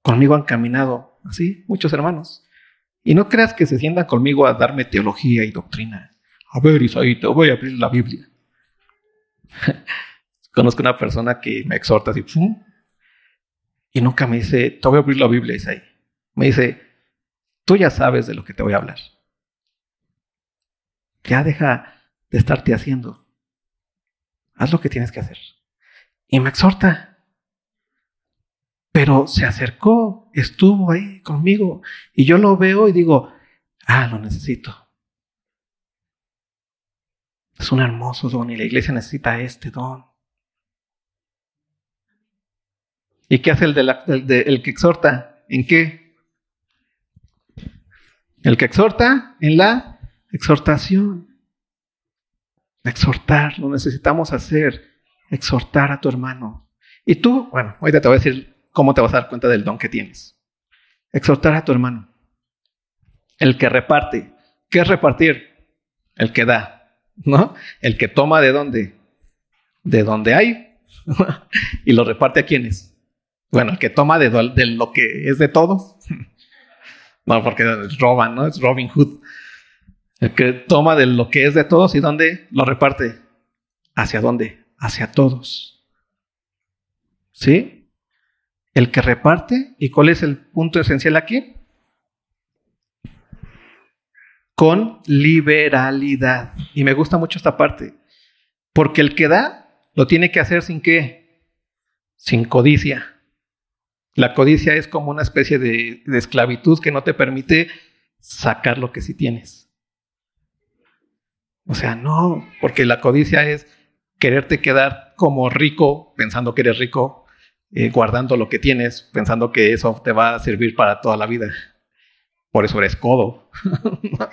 [SPEAKER 2] Conmigo han caminado así, muchos hermanos. Y no creas que se sientan conmigo a darme teología y doctrina. A ver, Isaí, te voy a abrir la Biblia. Conozco una persona que me exhorta así, y nunca me dice, te voy a abrir la Biblia, Isaí. Me dice, Tú ya sabes de lo que te voy a hablar. Ya deja de estarte haciendo. Haz lo que tienes que hacer. Y me exhorta. Pero se acercó, estuvo ahí conmigo. Y yo lo veo y digo, ah, lo necesito. Es un hermoso don y la iglesia necesita este don. ¿Y qué hace el, que exhorta? ¿En qué? El que exhorta en la exhortación. Exhortar, lo necesitamos hacer. Exhortar a tu hermano. Y tú, bueno, ahorita te voy a decir cómo te vas a dar cuenta del don que tienes. Exhortar a tu hermano. El que reparte. ¿Qué es repartir? El que da, ¿no? El que toma de dónde? De donde hay. y lo reparte a quienes. Bueno, el que toma de, lo que es de todos. no, porque roban, ¿no? Es Robin Hood. El que toma de lo que es de todos y dónde lo reparte. ¿Hacia dónde? Hacia todos. ¿Sí? El que reparte, ¿y cuál es el punto esencial aquí? Con liberalidad. Y me gusta mucho esta parte. Porque el que da, lo tiene que hacer sin qué? Sin codicia. La codicia es como una especie de, esclavitud que no te permite sacar lo que sí tienes. O sea, no, porque la codicia es quererte quedar como rico pensando que eres rico, eh, guardando lo que tienes, pensando que eso te va a servir para toda la vida. Por eso eres codo.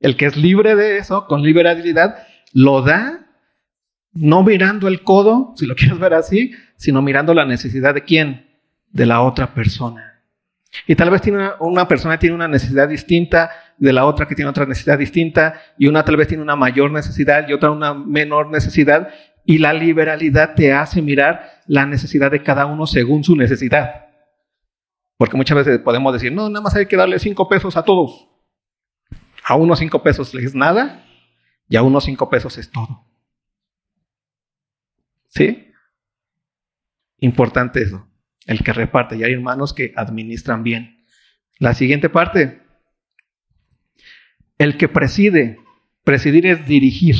[SPEAKER 2] el que es libre de eso, con liberalidad, lo da no mirando el codo, si lo quieres ver así, sino mirando la necesidad de quién, de la otra persona. Y tal vez una, una, persona tiene una necesidad distinta de la otra que tiene otra necesidad distinta y una tal vez tiene una mayor necesidad y otra una menor necesidad y la liberalidad te hace mirar la necesidad de cada uno según su necesidad. Porque muchas veces podemos decir, no, nada más hay que darle cinco pesos a todos. A uno cinco pesos es nada y a uno cinco pesos es todo. ¿Sí? Importante eso el que reparte, y hay hermanos que administran bien. La siguiente parte, el que preside, presidir es dirigir.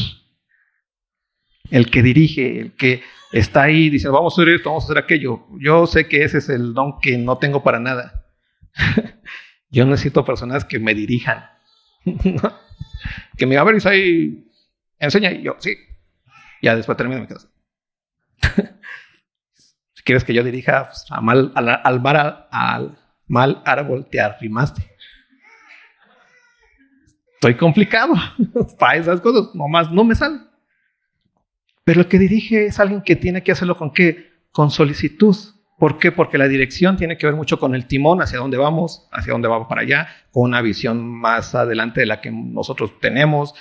[SPEAKER 2] El que dirige, el que está ahí diciendo, vamos a hacer esto, vamos a hacer aquello. Yo sé que ese es el don que no tengo para nada. Yo necesito personas que me dirijan. que me digan, a ver, enseña. Y yo, sí. Ya después termino mi casa. Si quieres que yo dirija pues, al, al, al mal árbol, te arrimaste. Estoy complicado para esas cosas, nomás no me sale. Pero el que dirige es alguien que tiene que hacerlo con qué? Con solicitud. ¿Por qué? Porque la dirección tiene que ver mucho con el timón, hacia dónde vamos, hacia dónde vamos para allá, con una visión más adelante de la que nosotros tenemos,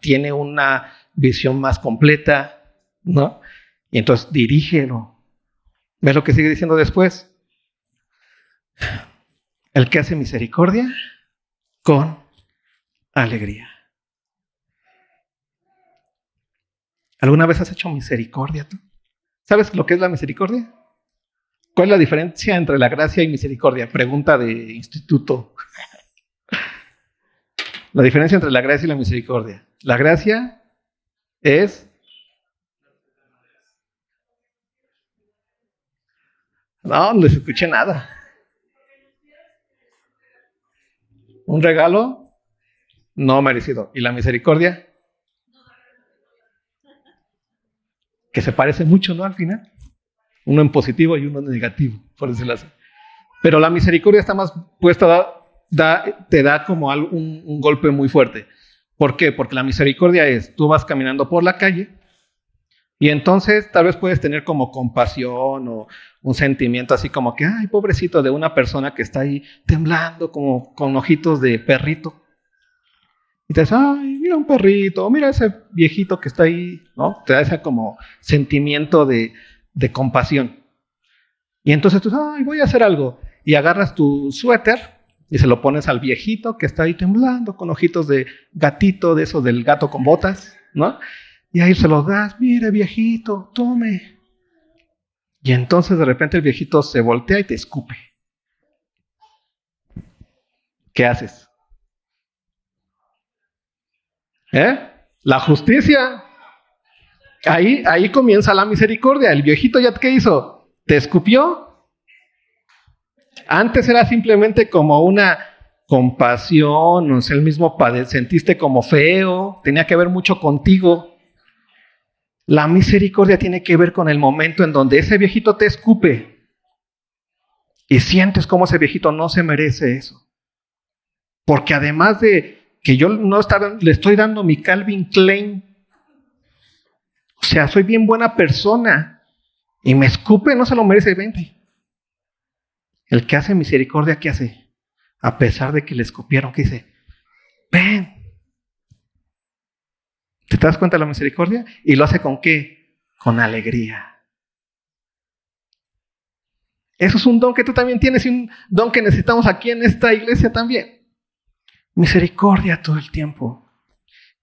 [SPEAKER 2] tiene una visión más completa, ¿no? Y entonces dirígelo, ¿Ves lo que sigue diciendo después? El que hace misericordia con alegría. ¿Alguna vez has hecho misericordia tú? ¿Sabes lo que es la misericordia? ¿Cuál es la diferencia entre la gracia y misericordia? Pregunta de instituto. La diferencia entre la gracia y la misericordia. La gracia es No, no escuché nada. Un regalo no merecido. ¿Y la misericordia? Que se parece mucho, ¿no? Al final. Uno en positivo y uno en negativo, por decirlo así. Pero la misericordia está más puesta, te da como un, un golpe muy fuerte. ¿Por qué? Porque la misericordia es, tú vas caminando por la calle y entonces tal vez puedes tener como compasión o un sentimiento así como que, ay, pobrecito de una persona que está ahí temblando como con ojitos de perrito. Y te dices, ay, mira un perrito, mira ese viejito que está ahí, ¿no? Te da ese como sentimiento de, de compasión. Y entonces tú, ay, voy a hacer algo. Y agarras tu suéter y se lo pones al viejito que está ahí temblando con ojitos de gatito, de eso del gato con botas, ¿no? Y ahí se los das, mire viejito, tome. Y entonces de repente el viejito se voltea y te escupe. ¿qué haces? ¿Eh? La justicia. Ahí, ahí comienza la misericordia. El viejito ya qué hizo? ¿Te escupió? Antes era simplemente como una compasión, no sé, el mismo sentiste como feo, tenía que ver mucho contigo. La misericordia tiene que ver con el momento en donde ese viejito te escupe y sientes como ese viejito no se merece eso. Porque además de que yo no le estoy dando mi Calvin Klein, o sea, soy bien buena persona y me escupe, no se lo merece, vente. El que hace misericordia, ¿qué hace? A pesar de que le escupieron, ¿qué dice? Ven. ¿Te das cuenta de la misericordia? ¿Y lo hace con qué? Con alegría. Eso es un don que tú también tienes y un don que necesitamos aquí en esta iglesia también. Misericordia todo el tiempo.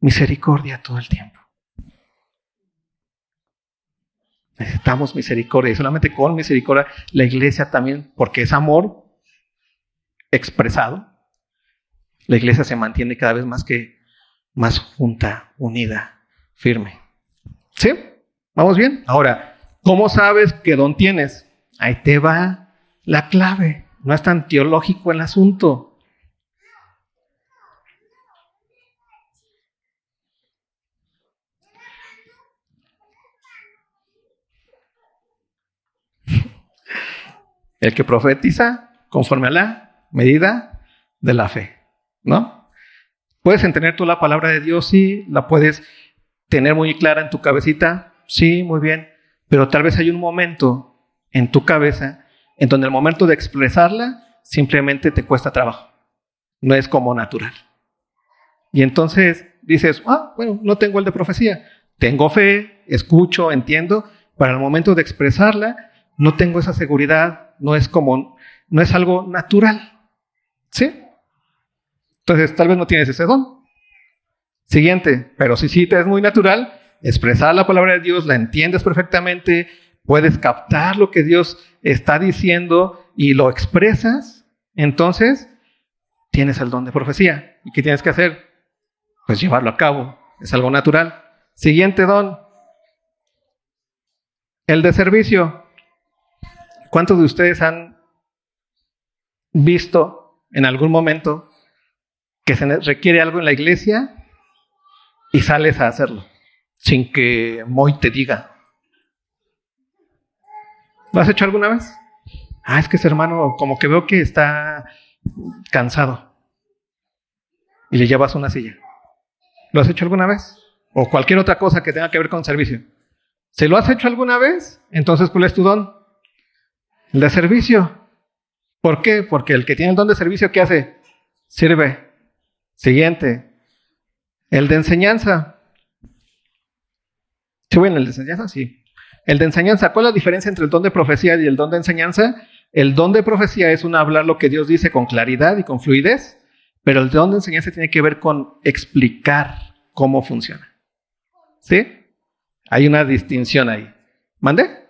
[SPEAKER 2] Misericordia todo el tiempo. Necesitamos misericordia y solamente con misericordia la iglesia también, porque es amor expresado, la iglesia se mantiene cada vez más que más junta, unida, firme. ¿Sí? ¿Vamos bien? Ahora, ¿cómo sabes qué don tienes? Ahí te va la clave. No es tan teológico el asunto. El que profetiza conforme a la medida de la fe, ¿no? Puedes entender tú la palabra de Dios, sí, la puedes tener muy clara en tu cabecita, sí, muy bien, pero tal vez hay un momento en tu cabeza en donde el momento de expresarla simplemente te cuesta trabajo, no es como natural. Y entonces dices, ah, bueno, no tengo el de profecía, tengo fe, escucho, entiendo, para el momento de expresarla no tengo esa seguridad, no es como, no es algo natural. ¿Sí? Entonces, tal vez no tienes ese don. Siguiente, pero si sí te es muy natural, expresar la palabra de Dios, la entiendes perfectamente, puedes captar lo que Dios está diciendo y lo expresas, entonces tienes el don de profecía. ¿Y qué tienes que hacer? Pues llevarlo a cabo. Es algo natural. Siguiente don. El de servicio. ¿Cuántos de ustedes han visto en algún momento que se requiere algo en la iglesia y sales a hacerlo sin que Moy te diga? ¿Lo has hecho alguna vez? Ah, es que ese hermano como que veo que está cansado y le llevas una silla. ¿Lo has hecho alguna vez? O cualquier otra cosa que tenga que ver con servicio. Si lo has hecho alguna vez, entonces ¿cuál es tu don? El de servicio. ¿Por qué? Porque el que tiene el don de servicio, ¿qué hace? Sirve. Siguiente. El de enseñanza. ¿Sí bueno el de enseñanza? Sí. El de enseñanza, ¿cuál es la diferencia entre el don de profecía y el don de enseñanza? El don de profecía es un hablar lo que Dios dice con claridad y con fluidez, pero el don de enseñanza tiene que ver con explicar cómo funciona. ¿Sí? Hay una distinción ahí. ¿Mande?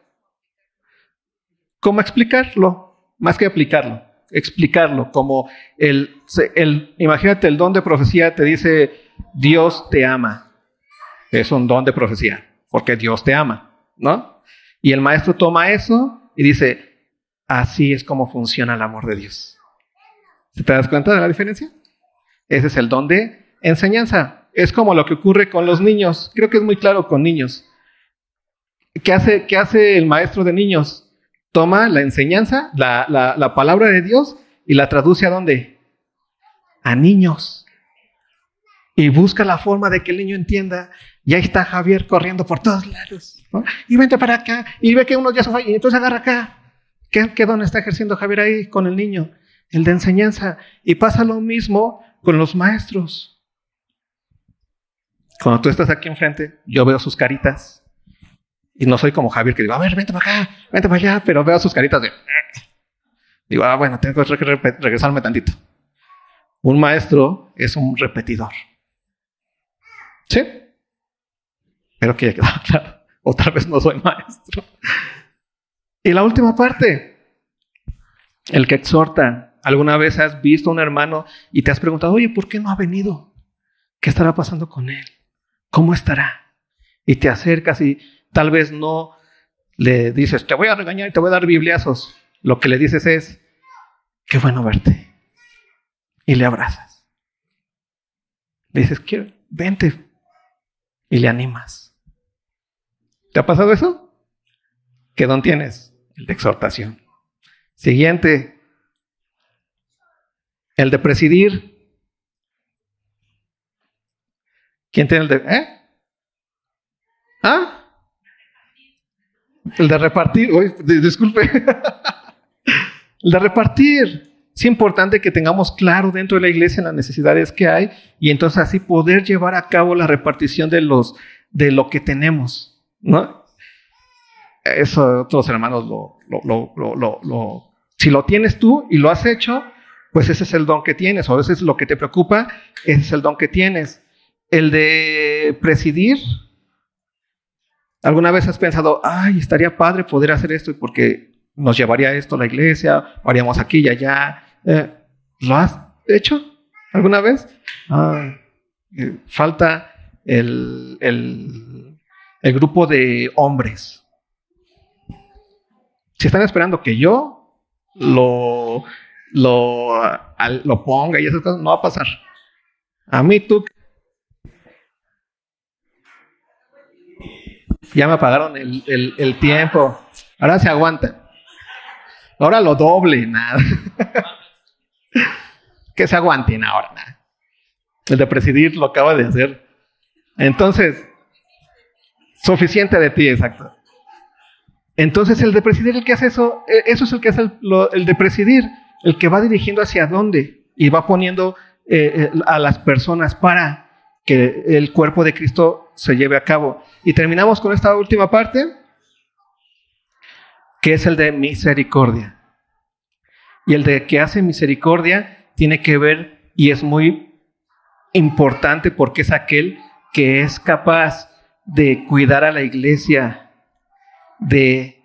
[SPEAKER 2] ¿Cómo explicarlo? Más que aplicarlo, explicarlo. Como el, el, imagínate, el don de profecía te dice, Dios te ama. Es un don de profecía, porque Dios te ama, ¿no? Y el maestro toma eso y dice, así es como funciona el amor de Dios. ¿Te das cuenta de la diferencia? Ese es el don de enseñanza. Es como lo que ocurre con los niños. Creo que es muy claro con niños. ¿Qué hace, qué hace el maestro de niños? Toma la enseñanza, la, palabra de Dios y la traduce a dónde? A niños. Y busca la forma de que el niño entienda. Y ahí está Javier corriendo por todos lados. Y vente para acá. Y ve que uno ya se fue. Y entonces agarra acá. ¿Qué, ¿Qué está ejerciendo Javier ahí con el niño? El de enseñanza. Y pasa lo mismo con los maestros. Cuando tú estás aquí enfrente, yo veo sus caritas. Y no soy como Javier que digo, a ver, vente para acá, vente para allá, pero veo sus caritas de... Digo, ah, bueno, tengo que regresarme tantito. Un maestro es un repetidor. ¿Sí? Pero que ya quedó claro. O tal vez no soy maestro. Y la última parte, el que exhorta. ¿Alguna vez has visto a un hermano y te has preguntado, oye, ¿por qué no ha venido? ¿Qué estará pasando con él? ¿Cómo estará? Y te acercas y tal vez no le dices, te voy a regañar y te voy a dar bibliazos. Lo que le dices es, qué bueno verte. Y le abrazas. Le dices, quiero, vente. Y le animas. ¿Te ha pasado eso? ¿Qué don tienes? El de exhortación. Siguiente. El de presidir. ¿Quién tiene el de... ¿Eh? ¿Ah? El de repartir. Uy, disculpe. el de repartir. Es importante que tengamos claro dentro de la iglesia las necesidades que hay y entonces así poder llevar a cabo la repartición de, los, de lo que tenemos. ¿no? Eso otros hermanos lo, lo, lo, lo, Si lo tienes tú y lo has hecho, pues ese es el don que tienes, o ese es lo que te preocupa, es el don que tienes. El de presidir, ¿Alguna vez has pensado, ay, estaría padre poder hacer esto porque nos llevaría esto a la iglesia, haríamos aquí y allá? Eh, ¿Lo has hecho alguna vez? Ah, eh, falta el, el, grupo de hombres. Si están esperando que yo lo, lo, lo ponga y esas cosas, no va a pasar. A mí tú Ya me apagaron el, tiempo. Ahora se aguanta. Ahora lo doble, nada. que se aguanten ahora. El de presidir lo acaba de hacer. Entonces, suficiente de ti, exacto. Entonces, el de presidir, el que hace eso, e, eso es el que hace el, el de presidir, el que va dirigiendo hacia dónde y va poniendo eh, eh, a las personas para que el cuerpo de Cristo se lleve a cabo. Y terminamos con esta última parte, que es el de misericordia. Y el de que hace misericordia tiene que ver y es muy importante porque es aquel que es capaz de cuidar a la iglesia de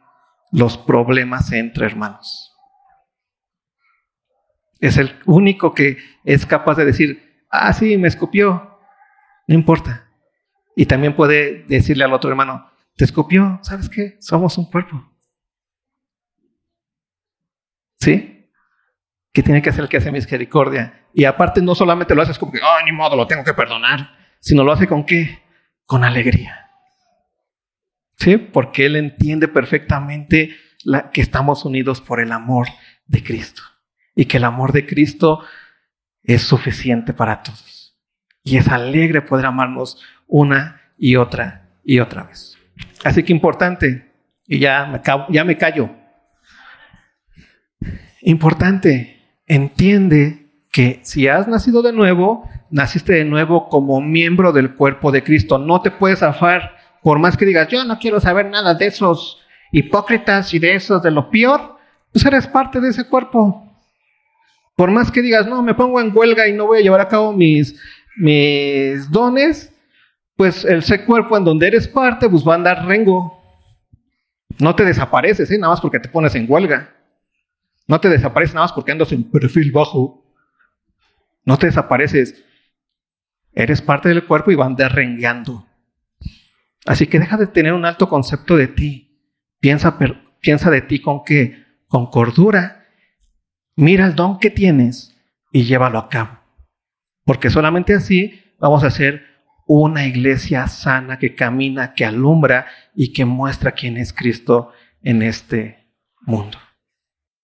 [SPEAKER 2] los problemas entre hermanos. Es el único que es capaz de decir, ah, sí, me escupió, no importa. Y también puede decirle al otro hermano, te escupió, ¿sabes qué? Somos un cuerpo. ¿Sí? ¿Qué tiene que hacer el que hace misericordia? Y aparte no solamente lo hace como que, ni modo, lo tengo que perdonar, sino lo hace con qué? Con alegría. ¿Sí? Porque él entiende perfectamente que estamos unidos por el amor de Cristo. Y que el amor de Cristo es suficiente para todos. Y es alegre poder amarnos una y otra y otra vez. Así que importante, y ya me, ya me callo. Importante, entiende que si has nacido de nuevo, naciste de nuevo como miembro del cuerpo de Cristo. No te puedes zafar, por más que digas, yo no quiero saber nada de esos hipócritas y de esos de lo peor, pues eres parte de ese cuerpo. Por más que digas, no, me pongo en huelga y no voy a llevar a cabo mis mis dones, pues el ser cuerpo en donde eres parte, pues va a andar rengo. No te desapareces, ¿eh? nada más porque te pones en huelga. No te desapareces nada más porque andas en perfil bajo. No te desapareces. Eres parte del cuerpo y va a andar rengueando. Así que deja de tener un alto concepto de ti. Piensa, piensa de ti con qué? Con cordura. Mira el don que tienes y llévalo a cabo. Porque solamente así vamos a ser una iglesia sana que camina, que alumbra y que muestra quién es Cristo en este mundo.